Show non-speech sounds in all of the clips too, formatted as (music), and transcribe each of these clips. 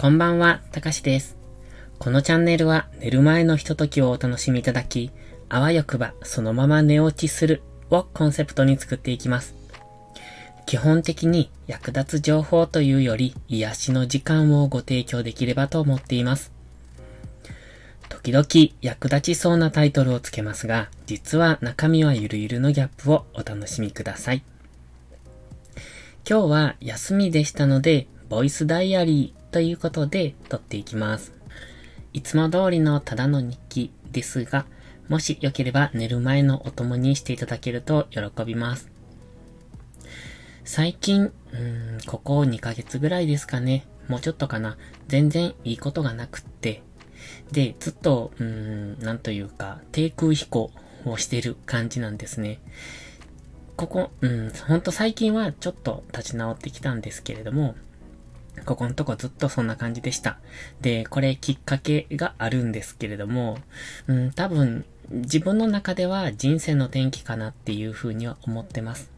こんばんは、たかしです。このチャンネルは寝る前のひとときをお楽しみいただき、あわよくばそのまま寝落ちするをコンセプトに作っていきます。基本的に役立つ情報というより癒しの時間をご提供できればと思っています。時々役立ちそうなタイトルをつけますが、実は中身はゆるゆるのギャップをお楽しみください。今日は休みでしたので、ボイスダイアリーということで撮っていきます。いつも通りのただの日記ですが、もしよければ寝る前のお供にしていただけると喜びます。最近、うん、ここ2ヶ月ぐらいですかね。もうちょっとかな。全然いいことがなくって。で、ずっと、うん、なんというか、低空飛行をしてる感じなんですね。ここ、うん、ほんと最近はちょっと立ち直ってきたんですけれども、ここのとこずっとそんな感じでした。で、これきっかけがあるんですけれども、うん、多分、自分の中では人生の転機かなっていうふうには思ってます。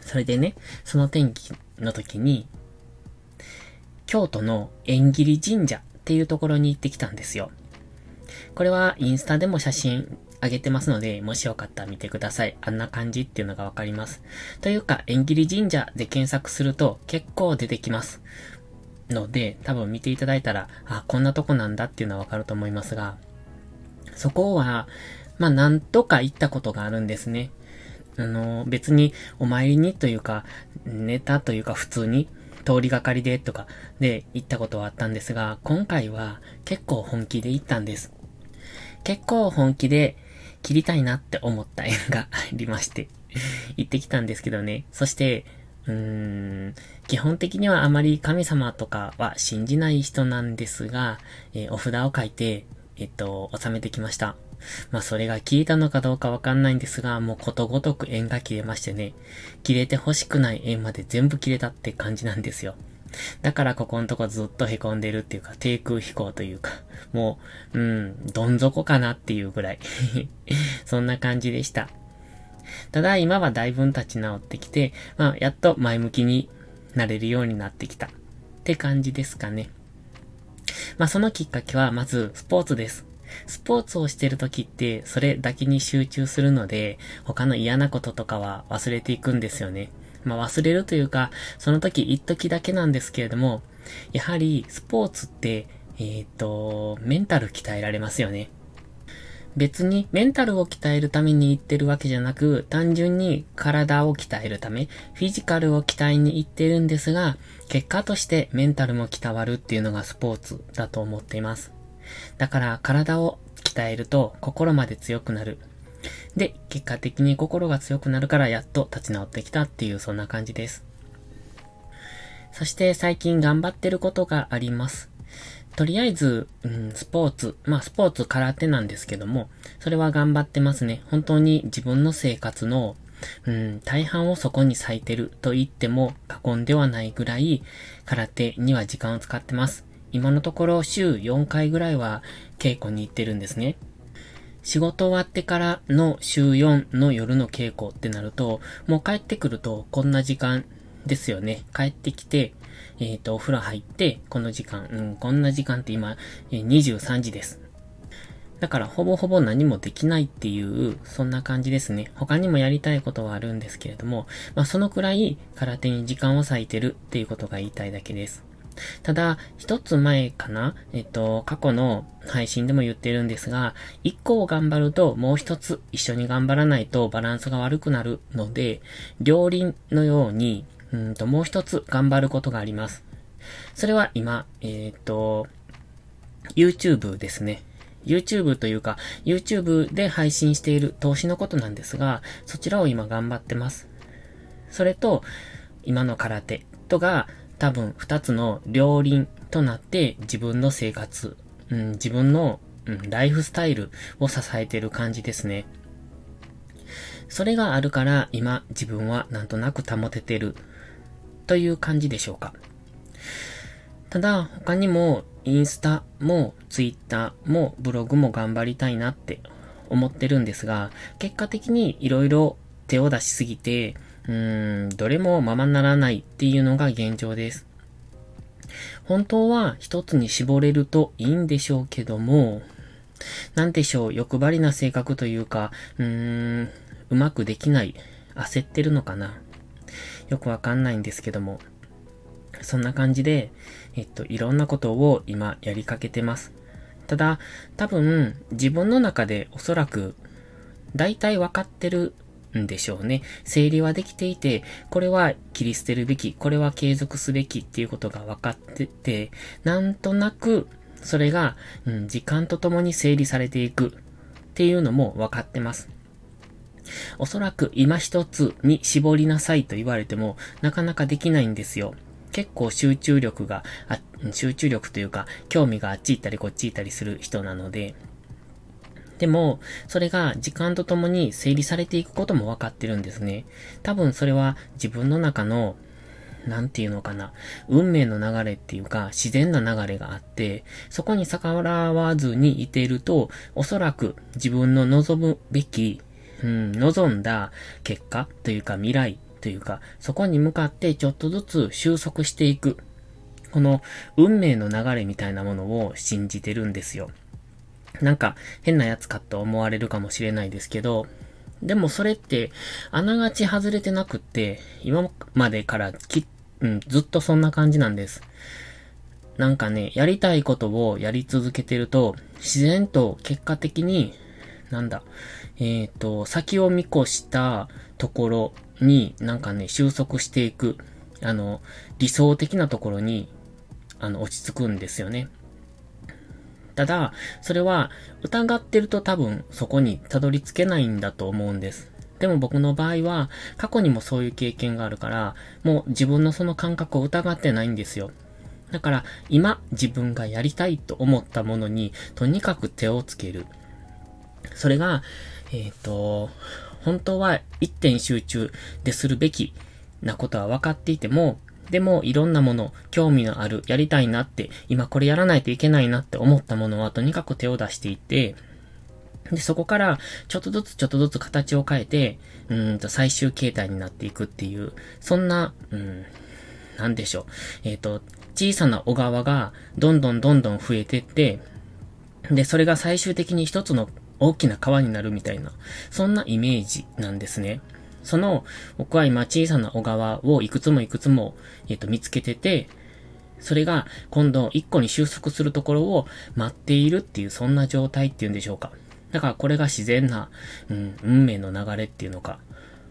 それでね、その転機の時に、京都の縁切り神社っていうところに行ってきたんですよ。これはインスタでも写真あげてますので、もしよかったら見てください。あんな感じっていうのがわかります。というか、縁切り神社で検索すると結構出てきます。ので、多分見ていただいたら、あ、こんなとこなんだっていうのはわかると思いますが、そこは、まあ、なんとか行ったことがあるんですね。あの、別にお参りにというか、ネタというか普通に通りがかりでとかで行ったことはあったんですが、今回は結構本気で行ったんです。結構本気で切りたいなって思った縁がありまして、行ってきたんですけどね。そして、うーん、基本的にはあまり神様とかは信じない人なんですが、えー、お札を書いて、えっと、収めてきました。まあ、それが切れたのかどうかわかんないんですが、もうことごとく縁が切れましてね、切れて欲しくない縁まで全部切れたって感じなんですよ。だからここのとこずっと凹んでるっていうか、低空飛行というか、もう、うん、どん底かなっていうぐらい (laughs) そんな感じでした。ただ今はだいぶ立ち直ってきて、まあ、やっと前向きになれるようになってきたって感じですかね。まあそのきっかけはまずスポーツです。スポーツをしてる時って、それだけに集中するので、他の嫌なこととかは忘れていくんですよね。まあ忘れるというか、その時一時だけなんですけれども、やはりスポーツって、えっ、ー、と、メンタル鍛えられますよね。別にメンタルを鍛えるために行ってるわけじゃなく、単純に体を鍛えるため、フィジカルを鍛えに行ってるんですが、結果としてメンタルも鍛わるっていうのがスポーツだと思っています。だから体を鍛えると心まで強くなる。で、結果的に心が強くなるからやっと立ち直ってきたっていうそんな感じです。そして最近頑張ってることがあります。とりあえず、うん、スポーツ。まあ、スポーツ空手なんですけども、それは頑張ってますね。本当に自分の生活の、うん、大半をそこに咲いてると言っても過言ではないぐらい、空手には時間を使ってます。今のところ週4回ぐらいは稽古に行ってるんですね。仕事終わってからの週4の夜の稽古ってなると、もう帰ってくるとこんな時間ですよね。帰ってきて、えっ、ー、と、お風呂入って、この時間、うん、こんな時間って今、え、23時です。だから、ほぼほぼ何もできないっていう、そんな感じですね。他にもやりたいことはあるんですけれども、まあ、そのくらい空手に時間を割いてるっていうことが言いたいだけです。ただ、一つ前かな？えっと、過去の配信でも言ってるんですが、一個を頑張るともう一つ一緒に頑張らないとバランスが悪くなるので、両輪のように、うんと、もう一つ頑張ることがあります。それは今、えっ、と、YouTube ですね。YouTube というか、YouTube で配信している投資のことなんですが、そちらを今頑張ってます。それと、今の空手とが、多分二つの両輪となって自分の生活、うん、自分の、うん、ライフスタイルを支えてる感じですね。それがあるから今自分はなんとなく保ててるという感じでしょうか。ただ他にもインスタもツイッターもブログも頑張りたいなって思ってるんですが、結果的に色々手を出しすぎて、うーん、どれもままならないっていうのが現状です。本当は一つに絞れるといいんでしょうけども、なんでしょう、欲張りな性格というか、うーん、うまくできない。焦ってるのかな。よくわかんないんですけども。そんな感じで、えっと、いろんなことを今やりかけてます。ただ、多分、自分の中でおそらく、大体わかってるんでしょうね。整理はできていて、これは切り捨てるべき、これは継続すべきっていうことが分かってて、なんとなく、それが、うん、時間とともに整理されていくっていうのも分かってます。おそらく今一つに絞りなさいと言われても、なかなかできないんですよ。結構集中力が、集中力というか、興味があっち行ったりこっち行ったりする人なので、でも、それが時間とともに整理されていくことも分かってるんですね。多分それは自分の中の、なんていうのかな、運命の流れっていうか、自然な流れがあって、そこに逆らわずにいていると、おそらく自分の望むべき、うん、望んだ結果というか未来というか、そこに向かってちょっとずつ収束していく。この運命の流れみたいなものを信じてるんですよ。なんか変なやつかと思われるかもしれないですけど、でもそれって、あながち外れてなくって、今までからき、うん、ずっとそんな感じなんです。なんかね、やりたいことをやり続けてると、自然と結果的に、なんだ、えっ、ー、と、先を見越したところに、なんかね、収束していく、あの、理想的なところに、あの、落ち着くんですよね。ただ、それは疑ってると多分そこにたどり着けないんだと思うんです。でも僕の場合は、過去にもそういう経験があるから、もう自分のその感覚を疑ってないんですよ。だから、今自分がやりたいと思ったものに、とにかく手をつける。それが、えっ、ー、と、本当は一点集中でするべきなことは分かっていても、でも、いろんなもの、興味のある、やりたいなって、今これやらないといけないなって思ったものは、とにかく手を出していて、で、そこから、ちょっとずつちょっとずつ形を変えて、うんと最終形態になっていくっていう、そんな、うん、なんでしょう。えっ、ー、と、小さな小川が、どんどんどんどん増えてって、で、それが最終的に一つの大きな川になるみたいな、そんなイメージなんですね。その、僕は今小さな小川をいくつもいくつも、えっ、と、見つけてて、それが今度一個に収束するところを待っているっていうそんな状態っていうんでしょうか。だからこれが自然な、うん、運命の流れっていうのか。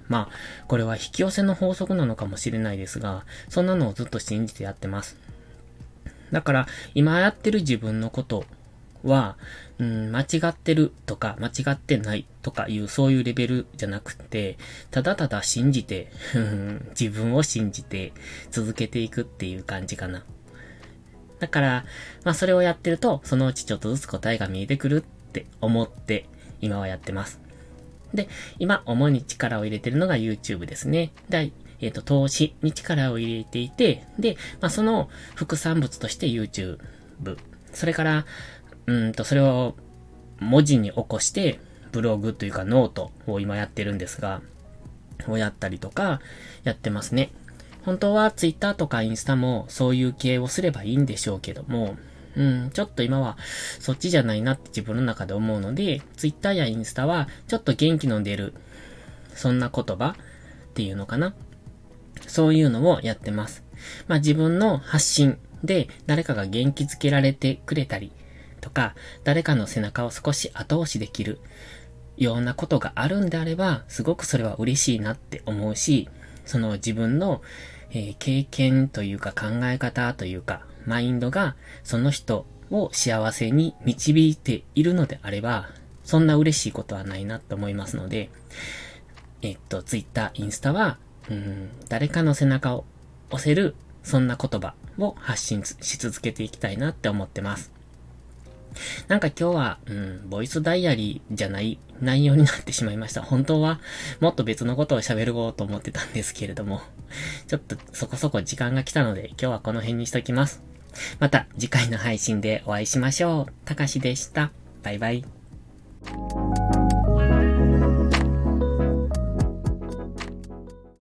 まあ、これは引き寄せの法則なのかもしれないですが、そんなのをずっと信じてやってます。だから、今やってる自分のことは、うん、間違ってるとか、間違ってないとかいう、そういうレベルじゃなくて、ただただ信じて、(laughs) 自分を信じて続けていくっていう感じかな。だから、まあそれをやってると、そのうちちょっとずつ答えが見えてくるって思って、今はやってます。で、今、主に力を入れてるのが YouTube ですね。で、えっ、ー、と、投資に力を入れていて、で、まあその副産物として YouTube。それから、うんと、それを文字に起こして、ブログというかノートを今やってるんですが、をやったりとか、やってますね。本当は Twitter とかインスタもそういう系をすればいいんでしょうけども、うん、ちょっと今はそっちじゃないなって自分の中で思うので、Twitter やインスタはちょっと元気の出る、そんな言葉っていうのかな。そういうのをやってます。まあ自分の発信で誰かが元気づけられてくれたり、とか、誰かの背中を少し後押しできるようなことがあるんであれば、すごくそれは嬉しいなって思うし、その自分の、えー、経験というか考え方というか、マインドがその人を幸せに導いているのであれば、そんな嬉しいことはないなと思いますので、えっと、ツイッター、インスタは、うん、誰かの背中を押せる、そんな言葉を発信し続けていきたいなって思ってます。なんか今日は、うん、ボイスダイアリーじゃない内容になってしまいました。本当はもっと別のことを喋ろうと思ってたんですけれども、ちょっとそこそこ時間が来たので今日はこの辺にしときます。また次回の配信でお会いしましょう。たかしでした。バイバイ。